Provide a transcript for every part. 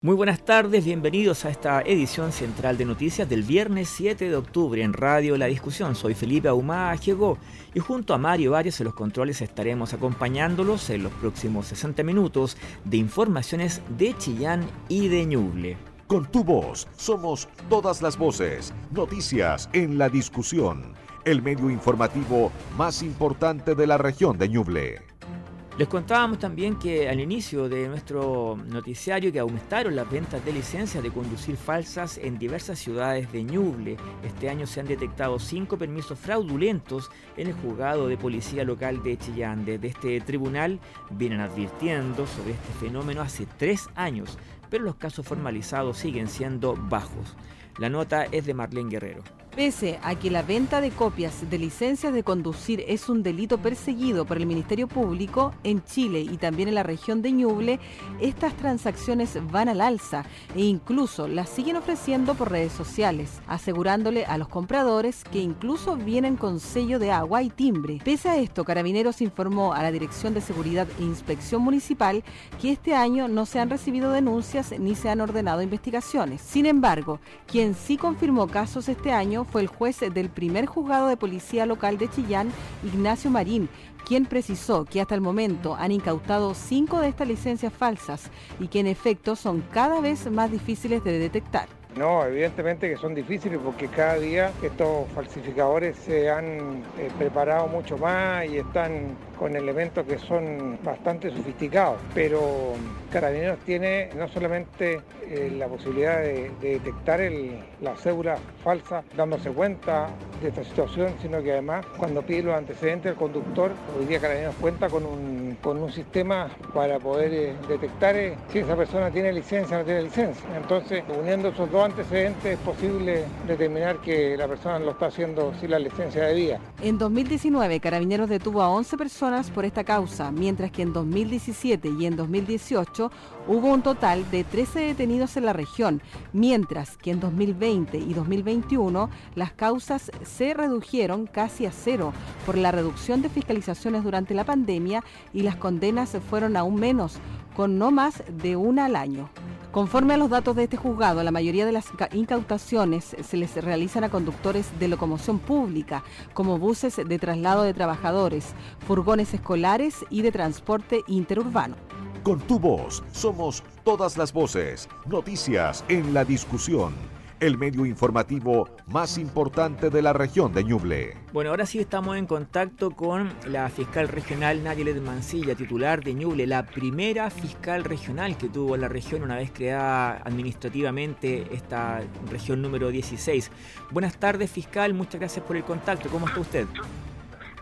Muy buenas tardes, bienvenidos a esta edición central de noticias del viernes 7 de octubre en Radio La Discusión. Soy Felipe Ahumada Llegó y junto a Mario Varios en los controles estaremos acompañándolos en los próximos 60 minutos de informaciones de Chillán y de Ñuble. Con tu voz, somos todas las voces. Noticias en La Discusión, el medio informativo más importante de la región de Ñuble. Les contábamos también que al inicio de nuestro noticiario que aumentaron las ventas de licencias de conducir falsas en diversas ciudades de Ñuble. Este año se han detectado cinco permisos fraudulentos en el juzgado de policía local de Chillán. Desde este tribunal vienen advirtiendo sobre este fenómeno hace tres años, pero los casos formalizados siguen siendo bajos. La nota es de Marlene Guerrero. Pese a que la venta de copias de licencias de conducir es un delito perseguido por el Ministerio Público, en Chile y también en la región de Ñuble, estas transacciones van al alza e incluso las siguen ofreciendo por redes sociales, asegurándole a los compradores que incluso vienen con sello de agua y timbre. Pese a esto, Carabineros informó a la Dirección de Seguridad e Inspección Municipal que este año no se han recibido denuncias ni se han ordenado investigaciones. Sin embargo, quien sí confirmó casos este año fue el juez del primer juzgado de policía local de Chillán, Ignacio Marín, quien precisó que hasta el momento han incautado cinco de estas licencias falsas y que en efecto son cada vez más difíciles de detectar. No, evidentemente que son difíciles porque cada día estos falsificadores se han eh, preparado mucho más y están con elementos que son bastante sofisticados. Pero Carabineros tiene no solamente eh, la posibilidad de, detectar la cédula falsa dándose cuenta de esta situación, sino que además cuando pide los antecedentes al conductor, hoy día Carabineros cuenta con un, sistema para poder eh, detectar si esa persona tiene licencia o no tiene licencia. Entonces, uniendo esos dos antecedentes es posible determinar que la persona lo está haciendo sin la licencia de vía. En 2019, Carabineros detuvo a 11 personas por esta causa, mientras que en 2017 y en 2018 hubo un total de 13 detenidos en la región, mientras que en 2020 y 2021 las causas se redujeron casi a cero por la reducción de fiscalizaciones durante la pandemia y las condenas fueron aún menos, con no más de una al año. Conforme a los datos de este juzgado, la mayoría de las incautaciones se les realizan a conductores de locomoción pública, como buses de traslado de trabajadores, furgones escolares y de transporte interurbano. Con tu voz somos todas las voces, noticias en la discusión el medio informativo más importante de la región de Ñuble. Bueno, ahora sí estamos en contacto con la fiscal regional Nayelet Mancilla, titular de Ñuble, la primera fiscal regional que tuvo la región una vez creada administrativamente esta región número 16. Buenas tardes, fiscal, muchas gracias por el contacto. ¿Cómo está usted?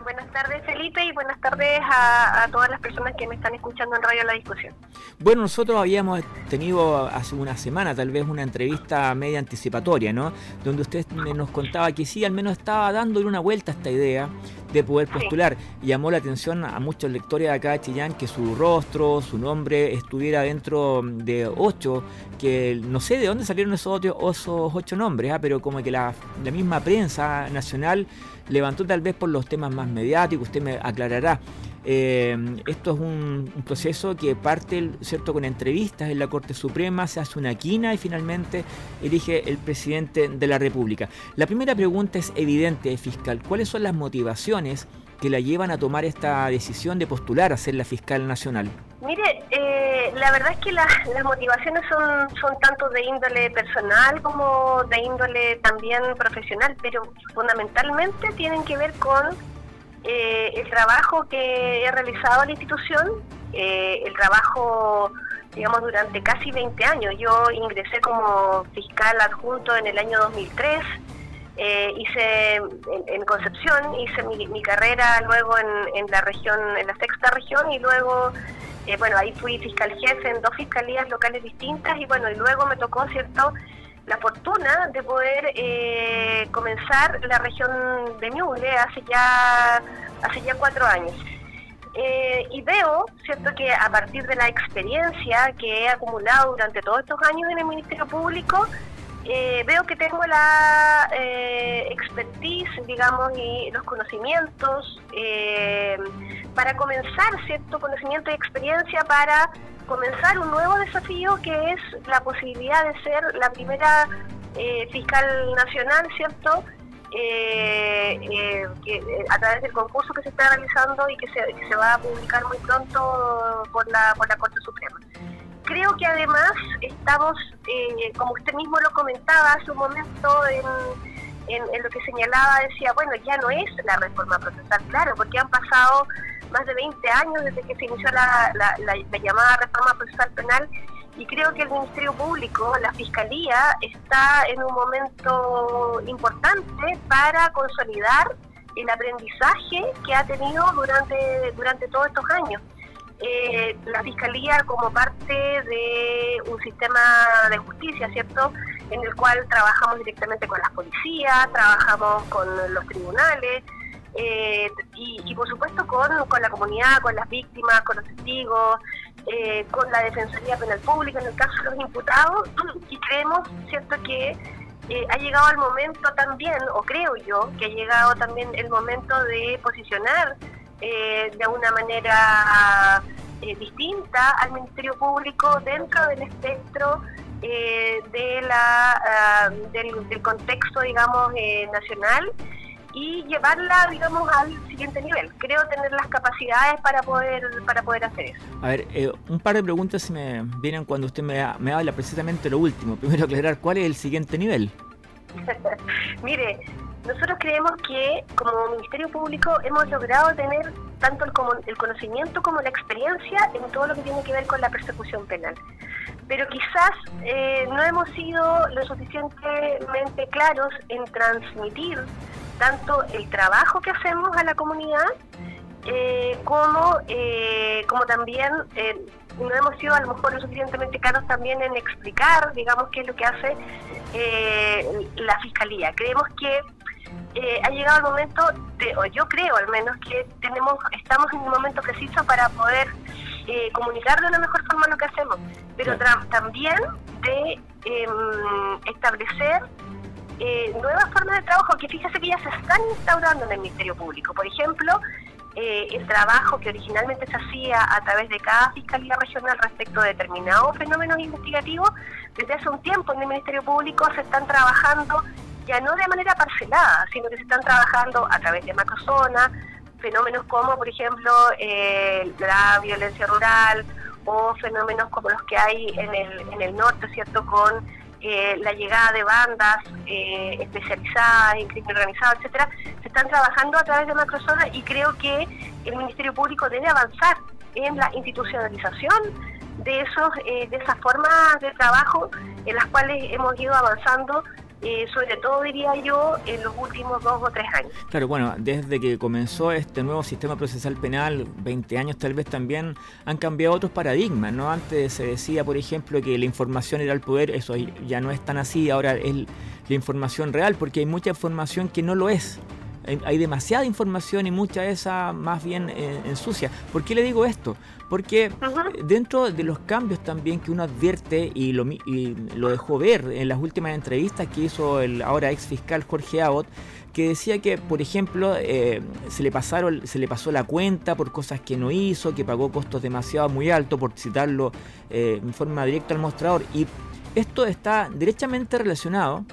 Buenas tardes Felipe y buenas tardes a, todas las personas que me están escuchando en Radio La Discusión. Bueno, nosotros habíamos tenido hace una semana tal vez una entrevista media anticipatoria, ¿no? Donde usted nos contaba que sí, al menos estaba dándole una vuelta a esta idea de poder postular. Llamó la atención a muchos lectores de acá de Chillán que su rostro, su nombre estuviera dentro de ocho, que no sé de dónde salieron esos, esos ocho nombres, ¿ah? pero como que la, la misma prensa nacional levantó tal vez por los temas más mediáticos, usted me aclarará. Eh, esto es un, proceso que parte cierto con entrevistas en la Corte Suprema, se hace una quina y finalmente elige el presidente de la República. La primera pregunta es evidente, fiscal. ¿Cuáles son las motivaciones que la llevan a tomar esta decisión de postular a ser la fiscal nacional? Mire, eh, la verdad es que las motivaciones son, son tanto de índole personal como de índole también profesional, pero fundamentalmente tienen que ver con eh, el trabajo que he realizado en la institución, eh, el trabajo, digamos, durante casi 20 años. Yo ingresé como fiscal adjunto en el año 2003. Eh, hice en, Concepción, hice mi, carrera luego en, en, la región, en la sexta región y luego, bueno, ahí fui fiscal jefe en dos fiscalías locales distintas y bueno, y luego me tocó, ¿cierto?, la fortuna de poder eh, comenzar la región de Ñuble hace ya, hace ya cuatro años. Eh, y veo, ¿cierto?, que a partir de la experiencia que he acumulado durante todos estos años en el Ministerio Público, eh, veo que tengo la eh, expertise, digamos, y los conocimientos para comenzar, ¿cierto?, conocimiento y experiencia para comenzar un nuevo desafío que es la posibilidad de ser la primera fiscal nacional, ¿cierto?, eh, eh, eh, a través del concurso que se está realizando y que se, va a publicar muy pronto por la, por la Corte Suprema. Creo que además estamos, eh, como usted mismo lo comentaba hace un momento en, lo que señalaba, decía, bueno, ya no es la reforma procesal, claro, porque han pasado más de 20 años desde que se inició la, la, la llamada reforma procesal penal y creo que el Ministerio Público, la Fiscalía, está en un momento importante para consolidar el aprendizaje que ha tenido durante, durante todos estos años. Eh, la Fiscalía como parte de un sistema de justicia, ¿cierto? En el cual trabajamos directamente con las policías, trabajamos con los tribunales, eh, y, por supuesto con, con la comunidad, con las víctimas, con los testigos, eh, con la Defensoría Penal Pública en el caso de los imputados y creemos, ¿cierto?, que eh, ha llegado el momento también, o creo yo, que ha llegado también el momento de posicionar eh, de una manera distinta al Ministerio Público dentro del espectro de la, ah, del, del, contexto, digamos, nacional y llevarla, digamos, al siguiente nivel. Creo tener las capacidades para poder para poder hacer eso. A ver, eh, un par de preguntas se me vienen cuando usted me, me habla precisamente lo último. Primero aclarar, ¿cuál es el siguiente nivel? Mire, nosotros creemos que como Ministerio Público hemos logrado tener tanto el, conocimiento como la experiencia en todo lo que tiene que ver con la persecución penal. Pero quizás eh, no hemos sido lo suficientemente claros en transmitir tanto el trabajo que hacemos a la comunidad eh, como, eh, como también no hemos sido a lo mejor lo suficientemente claros también en explicar, digamos, qué es lo que hace la Fiscalía. Creemos que ha llegado el momento, de, o yo creo al menos, que tenemos estamos en un momento preciso para poder comunicar de una mejor forma lo que hacemos, pero también de em, establecer eh, nuevas formas de trabajo que fíjese que ya se están instaurando en el Ministerio Público. Por ejemplo, eh, el trabajo que originalmente se hacía a través de cada fiscalía regional respecto de determinados fenómenos investigativos, desde hace un tiempo en el Ministerio Público se están trabajando ya no de manera parcelada, sino que se están trabajando a través de macrozonas, fenómenos como, por ejemplo, eh, la violencia rural o fenómenos como los que hay en el, en el norte, ¿cierto?, con eh, la llegada de bandas eh, especializadas en crimen organizado, etcétera, se están trabajando a través de macrozonas y creo que el Ministerio Público debe avanzar en la institucionalización de esos eh, de esas formas de trabajo en las cuales hemos ido avanzando eh, sobre todo diría yo en los últimos dos o tres años. Claro, bueno, desde que comenzó este nuevo sistema procesal penal, 20 años tal vez también han cambiado otros paradigmas, ¿no? Antes se decía, por ejemplo, que la información era el poder, eso ya no es tan así, ahora es la información real, porque hay mucha información que no lo es hay demasiada información y mucha de esa más bien eh, ensucia. ¿Por qué le digo esto? Porque dentro de los cambios también que uno advierte y lo, lo dejó ver en las últimas entrevistas que hizo el ahora ex fiscal Jorge Abbott, que decía que, por ejemplo, eh, se, le pasaron, se le pasó la cuenta por cosas que no hizo, que pagó costos demasiado muy altos, por citarlo eh, en forma directa al mostrador. Y esto está derechamente relacionado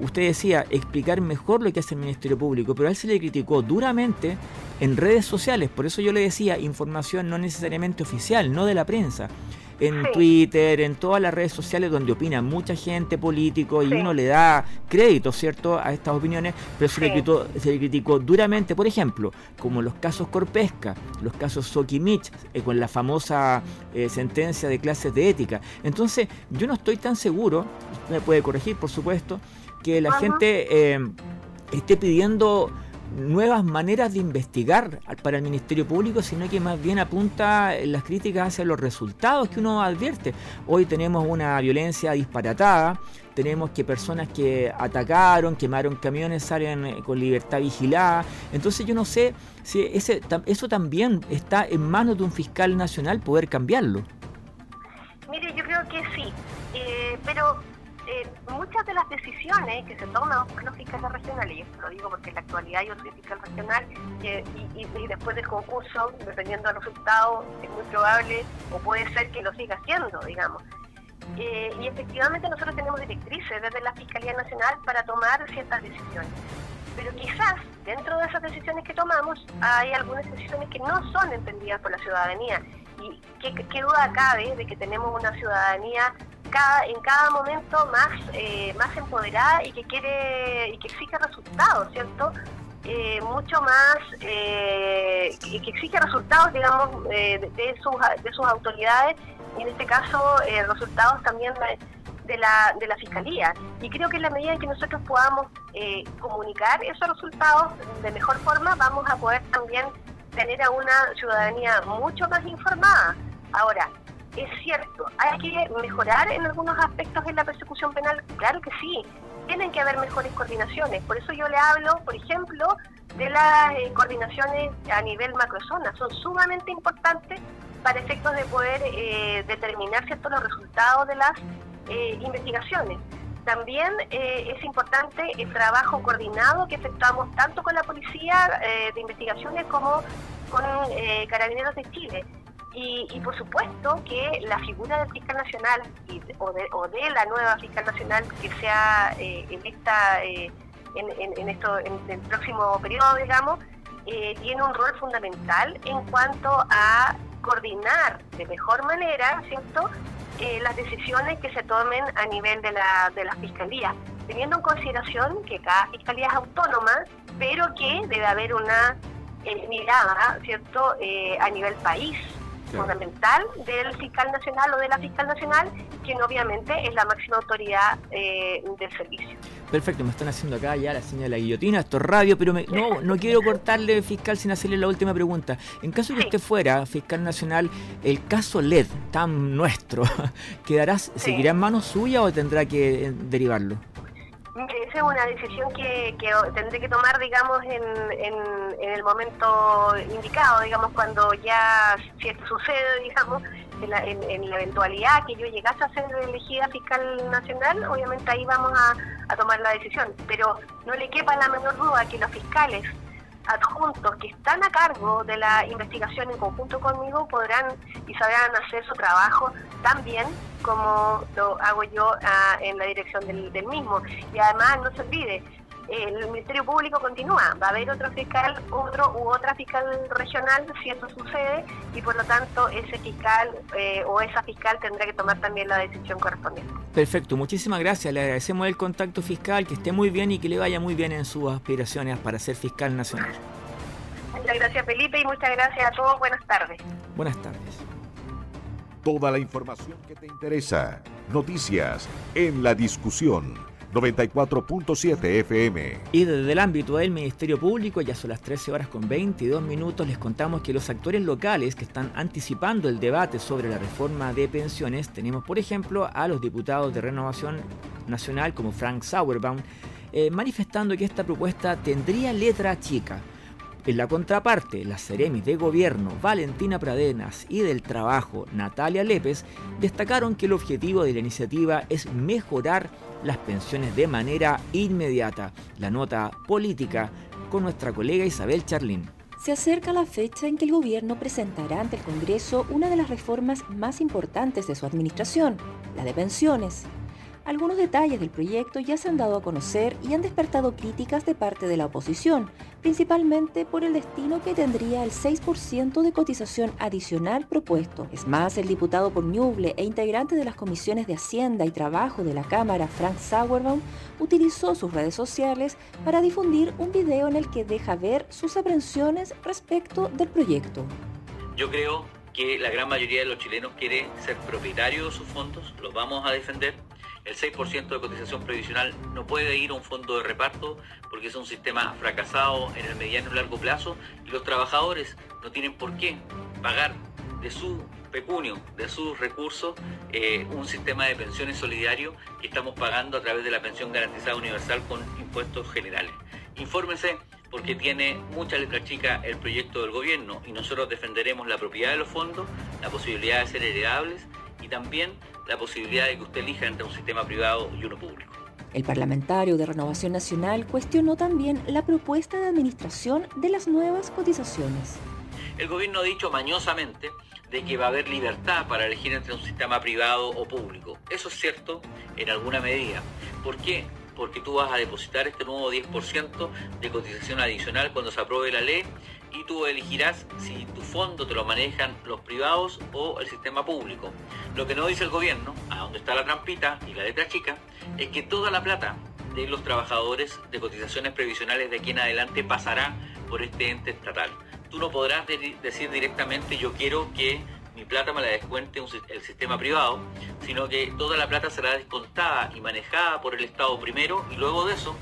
usted decía, explicar mejor lo que hace el Ministerio Público, pero a él se le criticó duramente en redes sociales, por eso yo le decía, información no necesariamente oficial, no de la prensa. En Twitter, en todas las redes sociales donde opina mucha gente, político, y uno le da crédito, ¿cierto?, a estas opiniones, pero se, le criticó, se le criticó duramente, por ejemplo, como los casos Corpesca, los casos Sokimich, eh, con la famosa eh, sentencia de clases de ética. Entonces, yo no estoy tan seguro, me puede corregir, por supuesto, que la gente eh, esté pidiendo nuevas maneras de investigar para el Ministerio Público, sino que más bien apunta las críticas hacia los resultados que uno advierte. Hoy tenemos una violencia disparatada, tenemos que personas que atacaron, quemaron camiones salen eh, con libertad vigilada. Entonces yo no sé si ese, eso también está en manos de un fiscal nacional poder cambiarlo. Mire, yo creo que sí, eh, pero eh, muchas de las decisiones que se toman por los fiscales regionales, y esto lo digo porque en la actualidad yo soy fiscal regional, y, después del concurso, dependiendo del resultado, es muy probable o puede ser que lo siga haciendo, digamos. Eh, y efectivamente nosotros tenemos directrices desde la Fiscalía Nacional para tomar ciertas decisiones. Pero quizás dentro de esas decisiones que tomamos hay algunas decisiones que no son entendidas por la ciudadanía. Y qué, duda cabe de que tenemos una ciudadanía cada, en cada momento más, eh, más empoderada y que quiere y que exige resultados, ¿cierto? Eh, mucho más eh, que exige resultados, digamos, de, sus, de sus autoridades y en este caso eh, resultados también de, la, de la Fiscalía. Y creo que en la medida en que nosotros podamos eh, comunicar esos resultados de mejor forma, vamos a poder también tener a una ciudadanía mucho más informada. Ahora, es cierto, hay que mejorar en algunos aspectos en la persecución penal, claro que sí, tienen que haber mejores coordinaciones, por eso yo le hablo, por ejemplo, de las eh, coordinaciones a nivel macrozona, son sumamente importantes para efectos de poder eh, determinar los resultados de las eh, investigaciones. También eh, es importante el trabajo coordinado que efectuamos tanto con la Policía de Investigaciones como con Carabineros de Chile. Y, por supuesto que la figura del fiscal nacional o, de, la nueva fiscal nacional que sea en, esta, en, esto, en el próximo periodo, digamos, tiene un rol fundamental en cuanto a coordinar de mejor manera, ¿cierto?, eh, las decisiones que se tomen a nivel de la, de la fiscalía, teniendo en consideración que cada fiscalía es autónoma, pero que debe haber una eh, mirada, ¿cierto?, eh, a nivel país fundamental del fiscal nacional o de la fiscal nacional, quien obviamente es la máxima autoridad eh, del servicio. Perfecto, me están haciendo acá ya la señal de la guillotina, esto es radio, pero no, no quiero cortarle fiscal sin hacerle la última pregunta. En caso de que usted fuera fiscal nacional, el caso LED, tan nuestro, ¿quedará, ¿seguirá en manos suya o tendrá que eh, derivarlo? Esa es una decisión que, que tendré que tomar, digamos, en, en, el momento indicado, digamos, cuando ya, si esto sucede, digamos, en la, en, la eventualidad que yo llegase a ser elegida fiscal nacional, obviamente ahí vamos a, a tomar la decisión. Pero no le quepa la menor duda que los fiscales adjuntos que están a cargo de la investigación en conjunto conmigo podrán y sabrán hacer su trabajo tan bien como lo hago yo ah, en la dirección del, del mismo. Y además, no se olvide, el Ministerio Público continúa, va a haber otro fiscal, otro u otra fiscal regional si eso sucede y por lo tanto ese fiscal eh, o esa fiscal tendrá que tomar también la decisión correspondiente. Perfecto, muchísimas gracias, le agradecemos el contacto fiscal, que esté muy bien y que le vaya muy bien en sus aspiraciones para ser fiscal nacional. Muchas gracias Felipe y muchas gracias a todos, buenas tardes. Buenas tardes. Toda la información que te interesa, noticias en la discusión 94.7 FM. Y desde el ámbito del Ministerio Público, ya son las 13 horas con 22 minutos, les contamos que los actores locales que están anticipando el debate sobre la reforma de pensiones, tenemos por ejemplo a los diputados de Renovación Nacional como Frank Sauerbaum, eh, manifestando que esta propuesta tendría letra chica en la contraparte, las Ceremis de Gobierno, Valentina Pradenas y del Trabajo, Natalia Lépez, destacaron que el objetivo de la iniciativa es mejorar las pensiones de manera inmediata. La nota política con nuestra colega Isabel Charlín. Se acerca la fecha en que el gobierno presentará ante el Congreso una de las reformas más importantes de su administración, la de pensiones. Algunos detalles del proyecto ya se han dado a conocer y han despertado críticas de parte de la oposición, principalmente por el destino que tendría el 6% de cotización adicional propuesto. Es más, el diputado por Ñuble e integrante de las comisiones de Hacienda y Trabajo de la Cámara, Frank Sauerbaum, utilizó sus redes sociales para difundir un video en el que deja ver sus aprensiones respecto del proyecto. Yo creo que la gran mayoría de los chilenos quiere ser propietarios de sus fondos, los vamos a defender El 6% de cotización previsional no puede ir a un fondo de reparto porque es un sistema fracasado en el mediano y largo plazo y los trabajadores no tienen por qué pagar de su pecunio, de sus recursos, eh, un sistema de pensiones solidario que estamos pagando a través de la pensión garantizada universal con impuestos generales. Infórmese porque tiene mucha letra chica el proyecto del gobierno y nosotros defenderemos la propiedad de los fondos, la posibilidad de ser heredables y también la posibilidad de que usted elija entre un sistema privado y uno público. El parlamentario de Renovación Nacional cuestionó también la propuesta de administración de las nuevas cotizaciones. El gobierno ha dicho mañosamente de que va a haber libertad para elegir entre un sistema privado o público. Eso es cierto en alguna medida. ¿Por qué? Porque tú vas a depositar este nuevo 10% de cotización adicional cuando se apruebe la ley y tú elegirás si tu fondo te lo manejan los privados o el sistema público. Lo que no dice el gobierno, a donde está la trampita y la letra chica, es que toda la plata de los trabajadores de cotizaciones previsionales de aquí en adelante pasará por este ente estatal. Tú no podrás decir directamente yo quiero que mi plata me la descuente el sistema privado, sino que toda la plata será descontada y manejada por el Estado primero y luego de eso,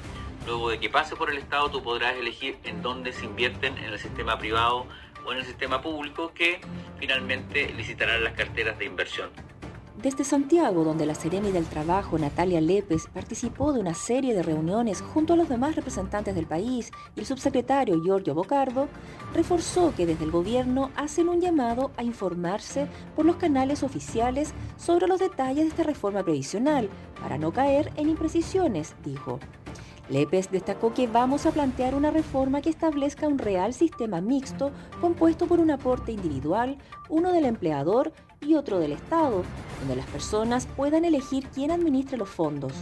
luego de que pase por el Estado, tú podrás elegir en dónde se invierten en el sistema privado o en el sistema público que finalmente licitarán las carteras de inversión. Desde Santiago, donde la Seremi del Trabajo, Natalia Lépez, participó de una serie de reuniones junto a los demás representantes del país y el subsecretario Giorgio Bocardo, reforzó que desde el gobierno hacen un llamado a informarse por los canales oficiales sobre los detalles de esta reforma previsional para no caer en imprecisiones, dijo. Lépez destacó que vamos a plantear una reforma que establezca un real sistema mixto compuesto por un aporte individual, uno del empleador y otro del Estado, donde las personas puedan elegir quién administre los fondos.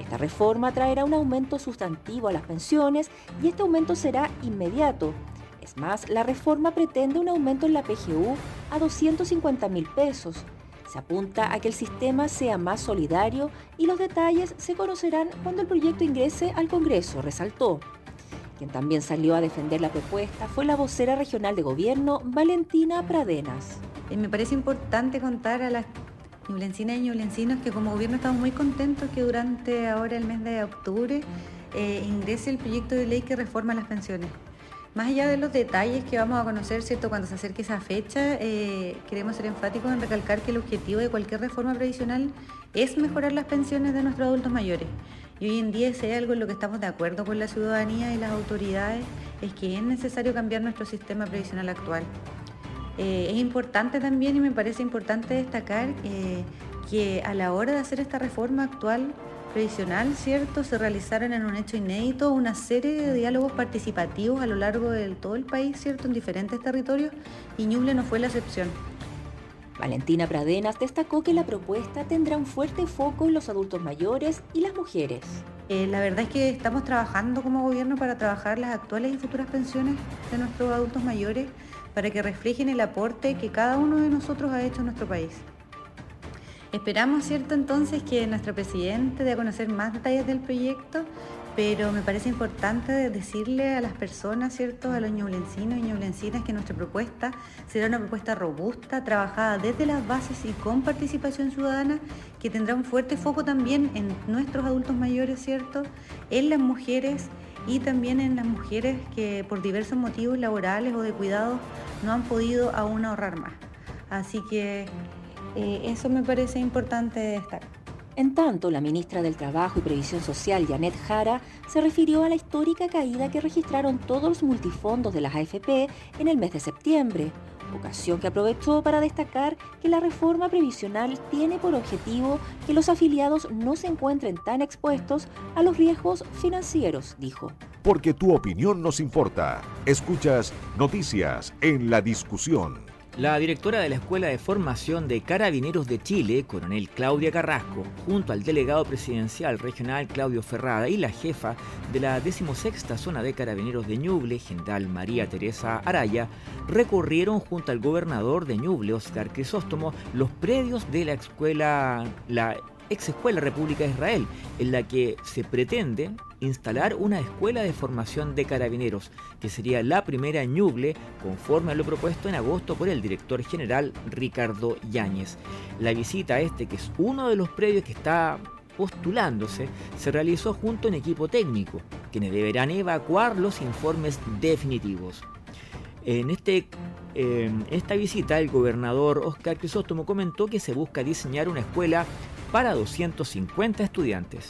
Esta reforma traerá un aumento sustantivo a las pensiones y este aumento será inmediato. Es más, la reforma pretende un aumento en la PGU a 250 mil pesos. Se apunta a que el sistema sea más solidario y los detalles se conocerán cuando el proyecto ingrese al Congreso, resaltó. Quien también salió a defender la propuesta fue la vocera regional de gobierno, Valentina Pradenas. Eh, me parece importante contar a las ñublencinas y ñublencinos que como gobierno estamos muy contentos que durante ahora el mes de octubre eh, ingrese el proyecto de ley que reforma las pensiones. Más allá de los detalles que vamos a conocer, ¿cierto? Cuando se acerque esa fecha, eh, queremos ser enfáticos en recalcar que el objetivo de cualquier reforma previsional es mejorar las pensiones de nuestros adultos mayores. Y hoy en día si hay algo en lo que estamos de acuerdo con la ciudadanía y las autoridades, es que es necesario cambiar nuestro sistema previsional actual. Eh, es importante también y me parece importante destacar eh, que a la hora de hacer esta reforma actual previsional, ¿cierto? Se realizaron en un hecho inédito una serie de diálogos participativos a lo largo de todo el país, ¿cierto? En diferentes territorios y Ñuble no fue la excepción. Valentina Pradenas destacó que la propuesta tendrá un fuerte foco en los adultos mayores y las mujeres. Eh, la verdad es que estamos trabajando como gobierno para trabajar las actuales y futuras pensiones de nuestros adultos mayores para que reflejen el aporte que cada uno de nosotros ha hecho en nuestro país. Esperamos, ¿cierto?, entonces que nuestro presidente dé a conocer más detalles del proyecto, pero me parece importante decirle a las personas, ¿cierto?, a los ñublencinos y ñublencinas que nuestra propuesta será una propuesta robusta, trabajada desde las bases y con participación ciudadana, que tendrá un fuerte foco también en nuestros adultos mayores, ¿cierto?, en las mujeres y también en las mujeres que por diversos motivos laborales o de cuidados no han podido aún ahorrar más. Así que eh, eso me parece importante destacar. En tanto, la ministra del Trabajo y Previsión Social, Janet Jara, se refirió a la histórica caída que registraron todos los multifondos de las AFP en el mes de septiembre, ocasión que aprovechó para destacar que la reforma previsional tiene por objetivo que los afiliados no se encuentren tan expuestos a los riesgos financieros, dijo. Porque tu opinión nos importa. Escuchas noticias en la discusión. La directora de la Escuela de Formación de Carabineros de Chile, coronel Claudia Carrasco, junto al delegado presidencial regional Claudio Ferrada y la jefa de la 16 Zona de Carabineros de Ñuble, general María Teresa Araya, recorrieron junto al gobernador de Ñuble, Oscar Crisóstomo, los predios de la escuela, la ex escuela República de Israel, en la que se pretende instalar una escuela de formación de carabineros, que sería la primera en Ñuble, conforme a lo propuesto en agosto por el director general Ricardo Yáñez. La visita a este, que es uno de los predios que está postulándose se realizó junto a un equipo técnico, quienes deberán evacuar los informes definitivos. En este en esta visita, el gobernador Oscar Crisóstomo comentó que se busca diseñar una escuela para 250 estudiantes.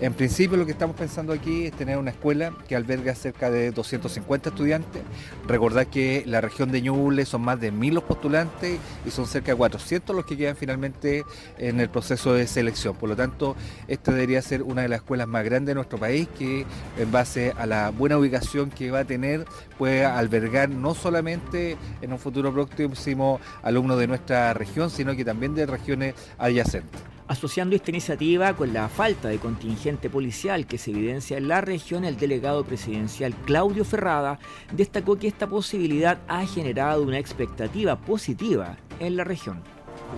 En principio lo que estamos pensando aquí es tener una escuela que alberga cerca de 250 estudiantes. Recordar que la región de Ñuble son más de 1000 los postulantes y son cerca de 400 los que quedan finalmente en el proceso de selección. Por lo tanto, esta debería ser una de las escuelas más grandes de nuestro país que en base a la buena ubicación que va a tener puede albergar no solamente en un futuro próximo alumnos de nuestra región, sino que también de regiones adyacentes. Asociando esta iniciativa con la falta de contingente policial que se evidencia en la región, el delegado presidencial Claudio Ferrada destacó que esta posibilidad ha generado una expectativa positiva en la región.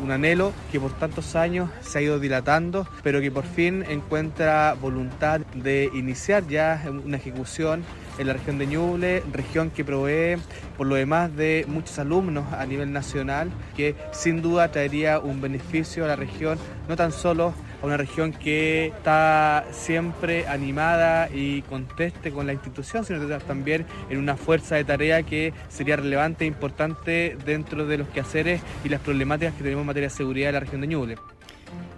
Un anhelo que por tantos años se ha ido dilatando, pero que por fin encuentra voluntad de iniciar ya una ejecución en la región de Ñuble, región que provee por lo demás de muchos alumnos a nivel nacional, que sin duda traería un beneficio a la región, no tan solo a una región que está siempre animada y conteste con la institución, sino también en una fuerza de tarea que sería relevante e importante dentro de los quehaceres y las problemáticas que tenemos en materia de seguridad en la región de Ñuble.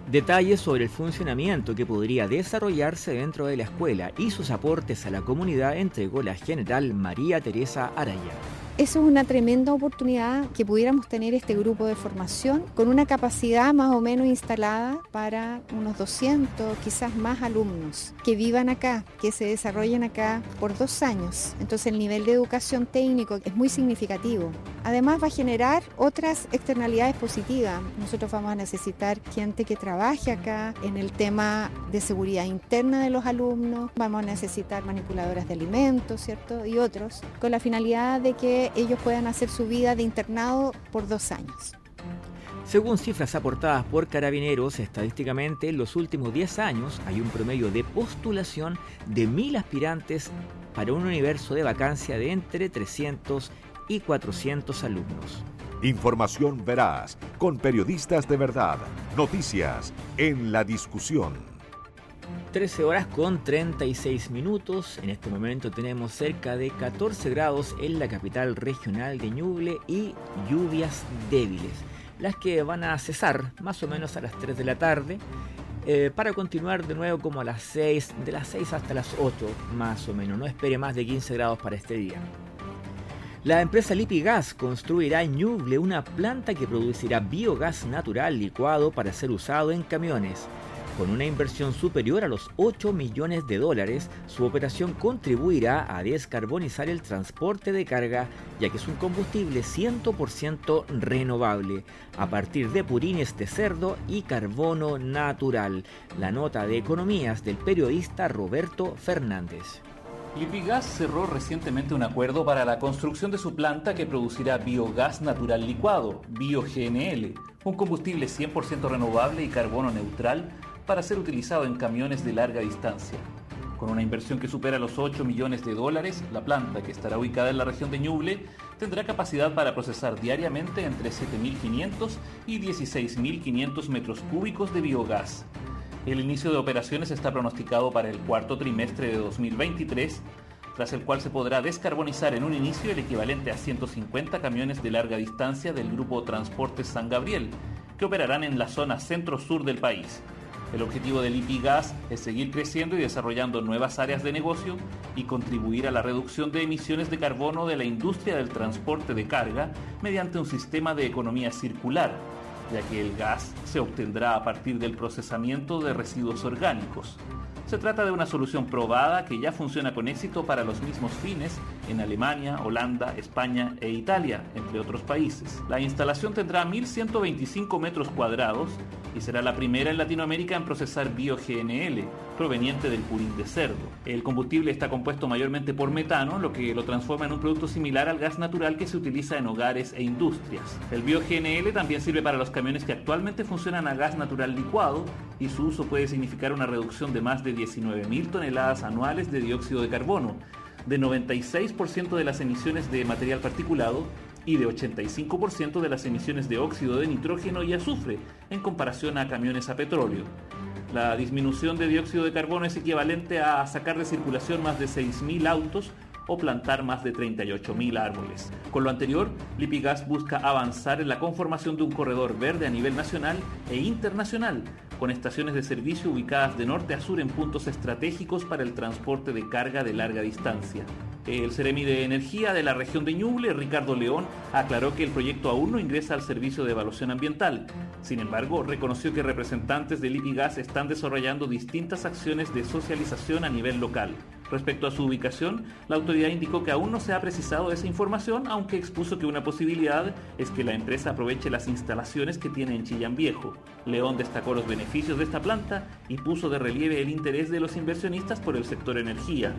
Detalles sobre el funcionamiento que podría desarrollarse dentro de la escuela y sus aportes a la comunidad entregó la general María Teresa Araya. Eso es una tremenda oportunidad que pudiéramos tener este grupo de formación con una capacidad más o menos instalada para unos 200, quizás más alumnos que vivan acá, que se desarrollen acá por dos años. Entonces el nivel de educación técnico es muy significativo. Además va a generar otras externalidades positivas. Nosotros vamos a necesitar gente que trabaje acá en el tema de seguridad interna de los alumnos, vamos a necesitar manipuladoras de alimentos, ¿cierto? Y otros, con la finalidad de que ellos puedan hacer su vida de internado por dos años. Según cifras aportadas por carabineros, estadísticamente en los últimos 10 años hay un promedio de postulación de mil aspirantes para un universo de vacancia de entre 300 y 400 alumnos. Información veraz, con periodistas de verdad, noticias en la discusión. 13 horas con 36 minutos. En este momento tenemos cerca de 14 grados en la capital regional de Ñuble y lluvias débiles, las que van a cesar más o menos a las 3 de la tarde. Eh, para continuar de nuevo como a las 6, de las 6 hasta las 8 más o menos. No espere más de 15 grados para este día. La empresa Lipigas construirá en Ñuble una planta que producirá biogás natural licuado para ser usado en camiones. Con una inversión superior a los 8 millones de dólares, su operación contribuirá a descarbonizar el transporte de carga, ya que es un combustible 100% renovable, a partir de purines de cerdo y carbono natural. La nota de economías del periodista Roberto Fernández. Lipigas cerró recientemente un acuerdo para la construcción de su planta que producirá biogás natural licuado, BioGNL, un combustible 100% renovable y carbono neutral para ser utilizado en camiones de larga distancia. Con una inversión que supera los 8 millones de dólares, la planta, que estará ubicada en la región de Ñuble, tendrá capacidad para procesar diariamente entre 7.500 y 16.500 metros cúbicos de biogás. El inicio de operaciones está pronosticado para el cuarto trimestre de 2023, tras el cual se podrá descarbonizar en un inicio el equivalente a 150 camiones de larga distancia del grupo Transportes San Gabriel, que operarán en la zona centro-sur del país. El objetivo del IPIGAS es seguir creciendo y desarrollando nuevas áreas de negocio y contribuir a la reducción de emisiones de carbono de la industria del transporte de carga mediante un sistema de economía circular, ya que el gas se obtendrá a partir del procesamiento de residuos orgánicos. Se trata de una solución probada que ya funciona con éxito para los mismos fines en Alemania, Holanda, España e Italia, entre otros países. La instalación tendrá 1.125 metros cuadrados y será la primera en Latinoamérica en procesar bioGNL, proveniente del purín de cerdo. El combustible está compuesto mayormente por metano, lo que lo transforma en un producto similar al gas natural que se utiliza en hogares e industrias. El bioGNL también sirve para los camiones que actualmente funcionan a gas natural licuado y su uso puede significar una reducción de más de 19.000 toneladas anuales de dióxido de carbono, de 96% de las emisiones de material particulado y de 85% de las emisiones de óxido de nitrógeno y azufre en comparación a camiones a petróleo. La disminución de dióxido de carbono es equivalente a sacar de circulación más de 6.000 autos o plantar más de 38.000 árboles. Con lo anterior, Lipigas busca avanzar en la conformación de un corredor verde a nivel nacional e internacional, con estaciones de servicio ubicadas de norte a sur en puntos estratégicos para el transporte de carga de larga distancia. El Ceremi de Energía de la región de Ñuble, Ricardo León, aclaró que el proyecto aún no ingresa al servicio de evaluación ambiental. Sin embargo, reconoció que representantes del Lipigas están desarrollando distintas acciones de socialización a nivel local. Respecto a su ubicación, la autoridad indicó que aún no se ha precisado esa información, aunque expuso que una posibilidad es que la empresa aproveche las instalaciones que tiene en Chillán Viejo. León destacó los beneficios de esta planta y puso de relieve el interés de los inversionistas por el sector energía.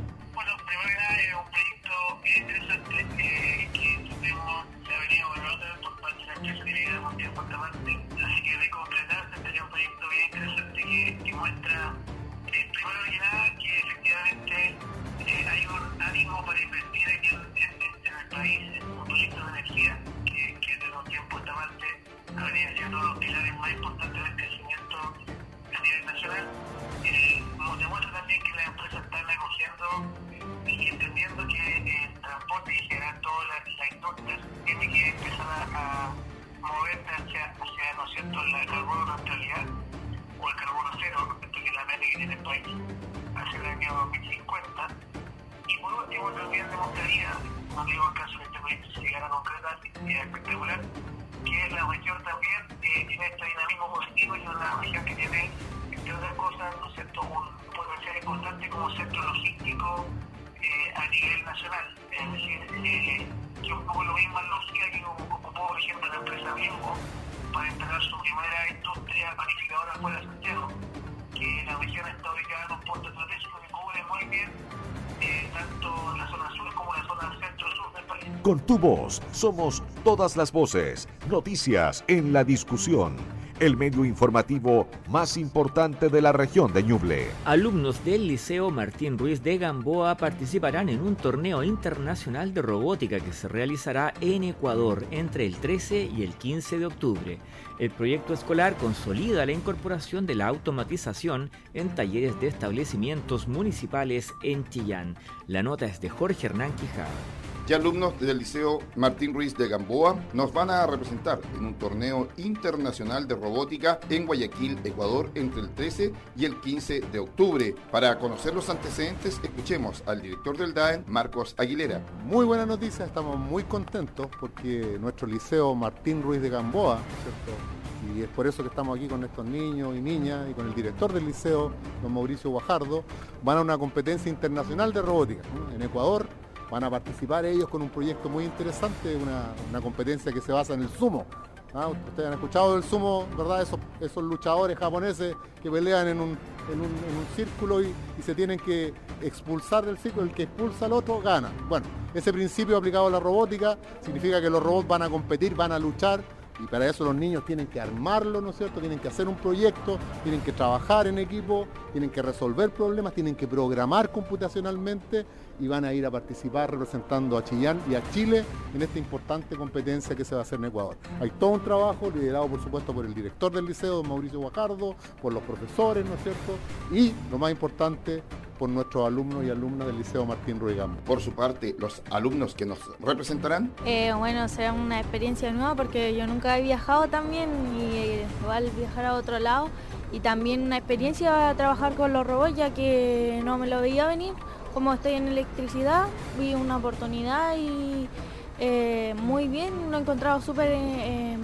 También demostraría, no digo el caso de este proyecto se a concretar, es espectacular, que la región también eh, tiene este dinamismo positivo y una región que tiene, entre otras cosas, ¿no cierto?, un potencial importante como centro logístico eh, a nivel nacional. Es decir, eh, que un lo mismo en lógica que ocupó, por ejemplo, la empresa Bimbo para instalar su primera industria panificadora fuera de Santiago, que la región está ubicada en un punto Con tu voz somos todas las voces. Noticias en la discusión. El medio informativo más importante de la región de Ñuble. Alumnos del Liceo Martín Ruiz de Gamboa participarán en un torneo internacional de robótica que se realizará en Ecuador entre el 13 y el 15 de octubre. El proyecto escolar consolida la incorporación de la automatización en talleres de establecimientos municipales en Chillán. La nota es de Jorge Hernán Quijada y alumnos del Liceo Martín Ruiz de Gamboa nos van a representar en un torneo internacional de robótica en Guayaquil, Ecuador, entre el 13 y el 15 de octubre. Para conocer los antecedentes, escuchemos al director del DAEN, Marcos Aguilera. Muy buena noticia, estamos muy contentos porque nuestro Liceo Martín Ruiz de Gamboa, y es por eso que estamos aquí con estos niños y niñas y con el director del liceo, don Mauricio Guajardo, van a una competencia internacional de robótica en Ecuador van a participar ellos con un proyecto muy interesante, una, competencia que se basa en el sumo. ¿ah? Ustedes han escuchado del sumo, ¿verdad? Esos, esos luchadores japoneses que pelean en un, en un, en un círculo y, y, se tienen que expulsar del círculo, el que expulsa al otro gana. Bueno, ese principio aplicado a la robótica significa que los robots van a competir, van a luchar y para eso los niños tienen que armarlo, ¿no es cierto? Tienen que hacer un proyecto, tienen que trabajar en equipo, tienen que resolver problemas, tienen que programar computacionalmente y van a ir a participar representando a Chillán y a Chile en esta importante competencia que se va a hacer en Ecuador. Hay todo un trabajo liderado por supuesto por el director del liceo, Mauricio Guajardo, por los profesores, ¿no es cierto? Y lo más importante, por nuestros alumnos y alumnas del Liceo Martín Ruigam. Por su parte, los alumnos que nos representarán. Eh, bueno, será una experiencia nueva porque yo nunca he viajado también y eh, igual viajar a otro lado y también una experiencia trabajar con los robots ya que no me lo veía venir. Como estoy en electricidad, vi una oportunidad y eh, muy bien, lo he encontrado súper eh,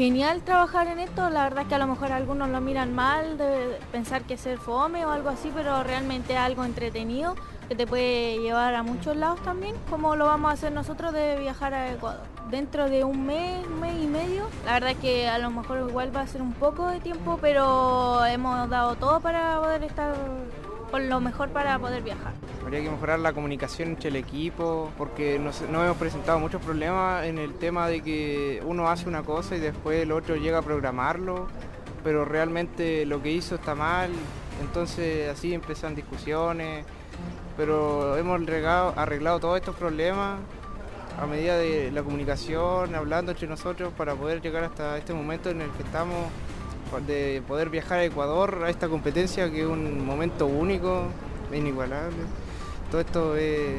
genial trabajar en esto. La verdad es que a lo mejor algunos lo miran mal, de pensar que es ser fome o algo así, pero realmente es algo entretenido que te puede llevar a muchos lados también, como lo vamos a hacer nosotros de viajar a Ecuador. Dentro de un mes, un mes y medio, la verdad es que a lo mejor igual va a ser un poco de tiempo, pero hemos dado todo para poder estar con lo mejor para poder viajar. Habría que mejorar la comunicación entre el equipo porque nos, hemos presentado muchos problemas en el tema de que uno hace una cosa y después el otro llega a programarlo, pero realmente lo que hizo está mal, entonces así empiezan discusiones, pero hemos arreglado todos estos problemas a medida de la comunicación, hablando entre nosotros para poder llegar hasta este momento en el que estamos de poder viajar a Ecuador a esta competencia que es un momento único, inigualable. Todo esto es,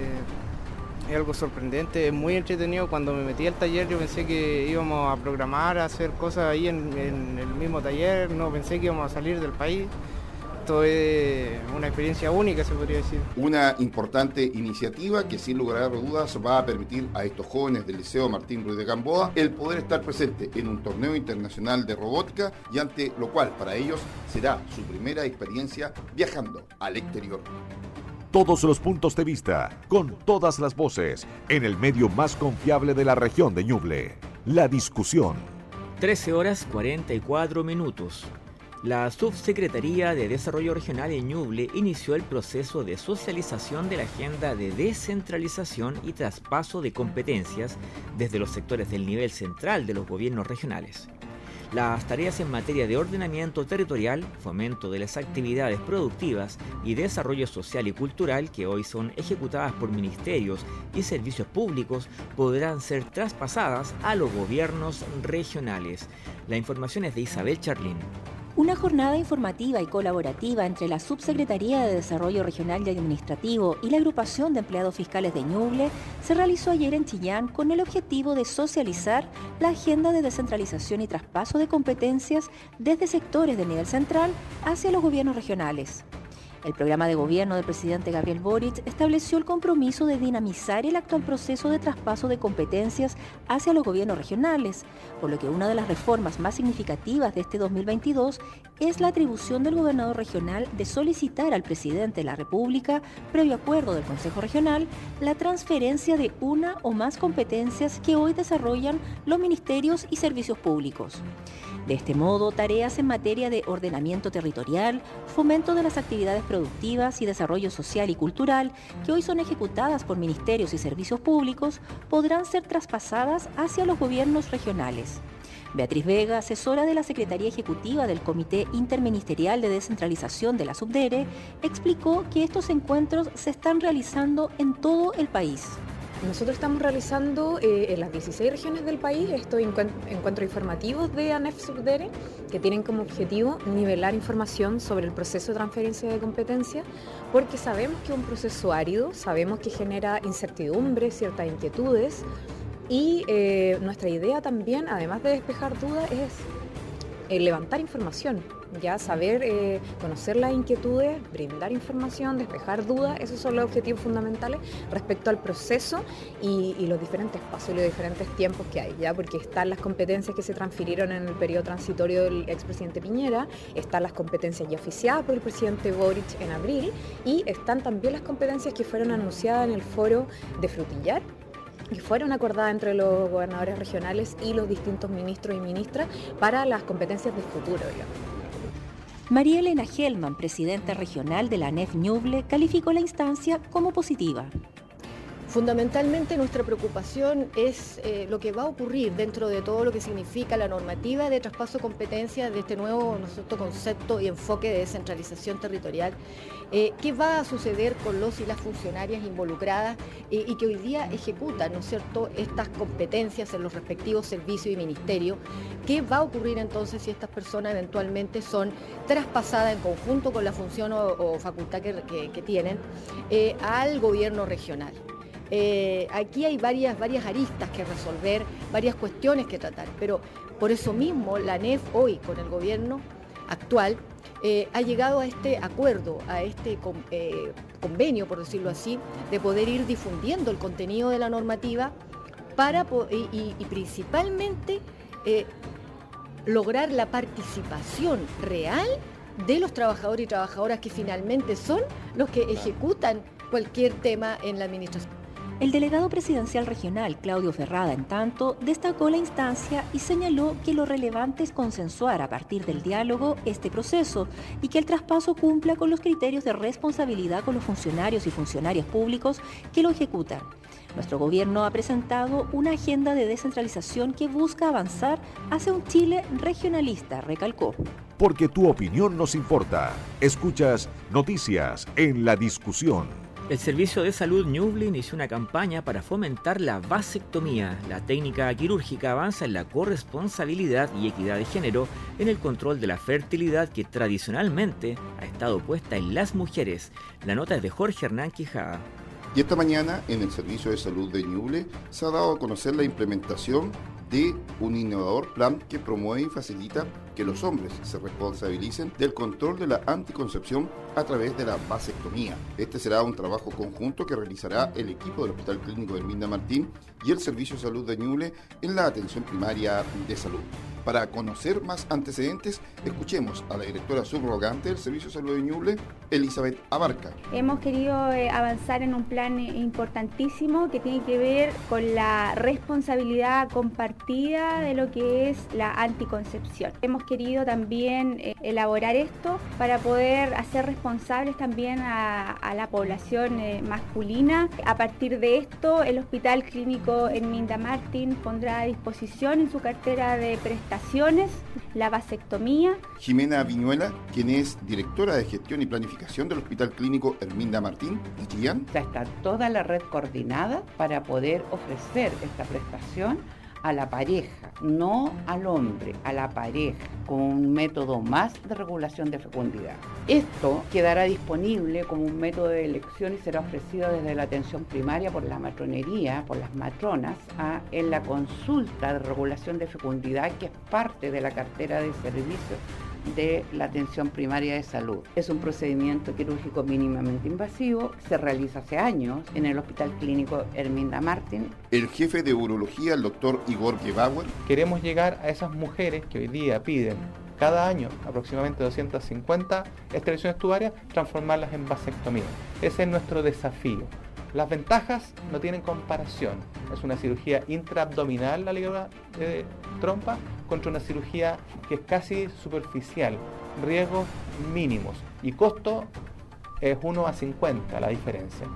algo sorprendente, es muy entretenido. Cuando me metí al taller yo pensé que íbamos a programar, a hacer cosas ahí en, el mismo taller, no pensé que íbamos a salir del país esto es una experiencia única, se podría decir. Una importante iniciativa que sin lugar a dudas va a permitir a estos jóvenes del Liceo Martín Ruiz de Gamboa el poder estar presente en un torneo internacional de robótica y ante lo cual para ellos será su primera experiencia viajando al exterior. Todos los puntos de vista, con todas las voces, en el medio más confiable de la región de Ñuble. La discusión. 13 horas 44 minutos. La Subsecretaría de Desarrollo Regional en Ñuble inició el proceso de socialización de la agenda de descentralización y traspaso de competencias desde los sectores del nivel central de los gobiernos regionales. Las tareas en materia de ordenamiento territorial, fomento de las actividades productivas y desarrollo social y cultural que hoy son ejecutadas por ministerios y servicios públicos podrán ser traspasadas a los gobiernos regionales. La información es de Isabel Charlín. Una jornada informativa y colaborativa entre la Subsecretaría de Desarrollo Regional y Administrativo y la Agrupación de Empleados Fiscales de Ñuble se realizó ayer en Chillán con el objetivo de socializar la agenda de descentralización y traspaso de competencias desde sectores del nivel central hacia los gobiernos regionales. El programa de gobierno del presidente Gabriel Boric estableció el compromiso de dinamizar el actual proceso de traspaso de competencias hacia los gobiernos regionales, por lo que una de las reformas más significativas de este 2022 es la atribución del gobernador regional de solicitar al presidente de la República, previo acuerdo del Consejo Regional, la transferencia de una o más competencias que hoy desarrollan los ministerios y servicios públicos. De este modo, tareas en materia de ordenamiento territorial, fomento de las actividades productivas y desarrollo social y cultural, que hoy son ejecutadas por ministerios y servicios públicos, podrán ser traspasadas hacia los gobiernos regionales. Beatriz Vega, asesora de la Secretaría Ejecutiva del Comité Interministerial de Descentralización de la Subdere, explicó que estos encuentros se están realizando en todo el país. Nosotros estamos realizando eh, en las 16 regiones del país estos encuentros informativos de ANEF Subdere que tienen como objetivo nivelar información sobre el proceso de transferencia de competencia porque sabemos que es un proceso árido, sabemos que genera incertidumbre, ciertas inquietudes y eh, nuestra idea también, además de despejar dudas, es eh, levantar información, ya saber, eh, conocer las inquietudes, brindar información, despejar dudas, esos son los objetivos fundamentales respecto al proceso y, los diferentes pasos y los diferentes tiempos que hay, ya porque están las competencias que se transfirieron en el periodo transitorio del expresidente Piñera, están las competencias ya oficiadas por el presidente Boric en abril y están también las competencias que fueron anunciadas en el foro de Frutillar y fueron acordadas entre los gobernadores regionales y los distintos ministros y ministras para las competencias del futuro. María Elena Gelman, presidenta regional de la NEF Ñuble, calificó la instancia como positiva. Fundamentalmente nuestra preocupación es eh, lo que va a ocurrir dentro de todo lo que significa la normativa de traspaso de competencias de este nuevo concepto y enfoque de descentralización territorial. Eh, ¿Qué va a suceder con los y las funcionarias involucradas eh, y que hoy día ejecutan ¿no es cierto? estas competencias en los respectivos servicios y ministerios? ¿Qué va a ocurrir entonces si estas personas eventualmente son traspasadas en conjunto con la función o, facultad que tienen al gobierno regional? Eh, aquí hay varias, varias aristas que resolver, varias cuestiones que tratar, pero por eso mismo la NEF hoy con el gobierno actual eh, ha llegado a este acuerdo, a este eh, convenio, por decirlo así, de poder ir difundiendo el contenido de la normativa para, y, y principalmente lograr la participación real de los trabajadores y trabajadoras que finalmente son los que ejecutan cualquier tema en la administración. El delegado presidencial regional, Claudio Ferrada, en tanto, destacó la instancia y señaló que lo relevante es consensuar a partir del diálogo este proceso y que el traspaso cumpla con los criterios de responsabilidad con los funcionarios y funcionarias públicos que lo ejecutan. Nuestro gobierno ha presentado una agenda de descentralización que busca avanzar hacia un Chile regionalista, recalcó. Porque tu opinión nos importa. Escuchas noticias en la discusión El Servicio de Salud Ñuble inició una campaña para fomentar la vasectomía. La técnica quirúrgica avanza en la corresponsabilidad y equidad de género en el control de la fertilidad que tradicionalmente ha estado puesta en las mujeres. La nota es de Jorge Hernán Quijada. Y esta mañana en el Servicio de Salud de Ñuble se ha dado a conocer la implementación de un innovador plan que promueve y facilita que los hombres se responsabilicen del control de la anticoncepción a través de la vasectomía. Este será un trabajo conjunto que realizará el equipo del Hospital Clínico de Minda Martín y el Servicio de Salud de Ñuble en la atención primaria de salud. Para conocer más antecedentes, escuchemos a la directora subrogante del Servicio de Salud de Ñuble, Elizabeth Abarca. Hemos querido eh, avanzar en un plan eh, importantísimo que tiene que ver con la responsabilidad compartida de lo que es la anticoncepción. Hemos querido también eh, elaborar esto para poder hacer responsables también a, a la población masculina. A partir de esto, el Hospital Clínico en Minda Martín pondrá a disposición en su cartera de prestaciones la vasectomía. Jimena Viñuela, quien es directora de gestión y planificación del Hospital Clínico Herminda Martín de Chillán. Ya está toda la red coordinada para poder ofrecer esta prestación a la pareja, no al hombre, a la pareja, con un método más de regulación de fecundidad. Esto quedará disponible como un método de elección y será ofrecido desde la atención primaria por la matronería, por las matronas, en la consulta de regulación de fecundidad que es parte de la cartera de servicios de la atención primaria de salud. Es un procedimiento quirúrgico mínimamente invasivo, se realiza hace años en el Hospital Clínico Herminda Martin. El jefe de urología, el doctor Igor Gebauer. Queremos llegar a esas mujeres que hoy día piden cada año aproximadamente 250 extracciones tubarias, transformarlas en vasectomía. Ese es nuestro desafío. Las ventajas no tienen comparación. Es una cirugía intraabdominal la liga de trompa contra una cirugía que es casi superficial. Riesgos mínimos y costo es 1 a 50 la diferencia.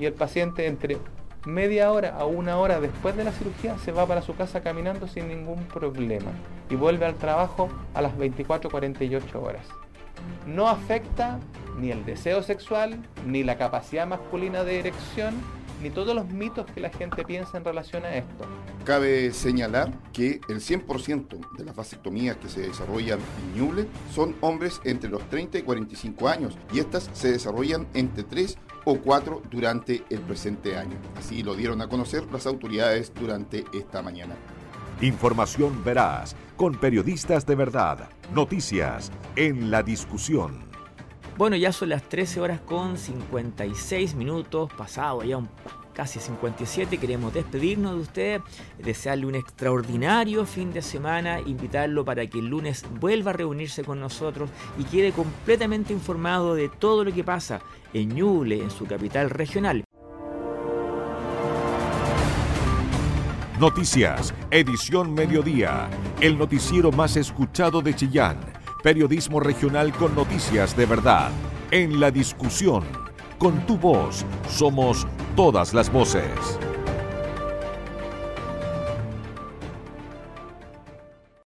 Y el paciente entre media hora a una hora después de la cirugía se va para su casa caminando sin ningún problema y vuelve al trabajo a las 24-48 horas. No afecta ni el deseo sexual, ni la capacidad masculina de erección, ni todos los mitos que la gente piensa en relación a esto. Cabe señalar que el 100% de las vasectomías que se desarrollan en Ñuble son hombres entre los 30 y 45 años y estas se desarrollan entre 3 o 4 durante el presente año. Así lo dieron a conocer las autoridades durante esta mañana. Información veraz, con periodistas de verdad, noticias en la discusión. Bueno, ya son las 13 horas con 56 minutos, pasado ya un casi 57. Queremos despedirnos de usted, desearle un extraordinario fin de semana, invitarlo para que el lunes vuelva a reunirse con nosotros y quede completamente informado de todo lo que pasa en Ñuble, en su capital regional. Noticias, edición mediodía, el noticiero más escuchado de Chillán Periodismo regional con noticias de verdad. En la discusión, con tu voz, somos todas las voces.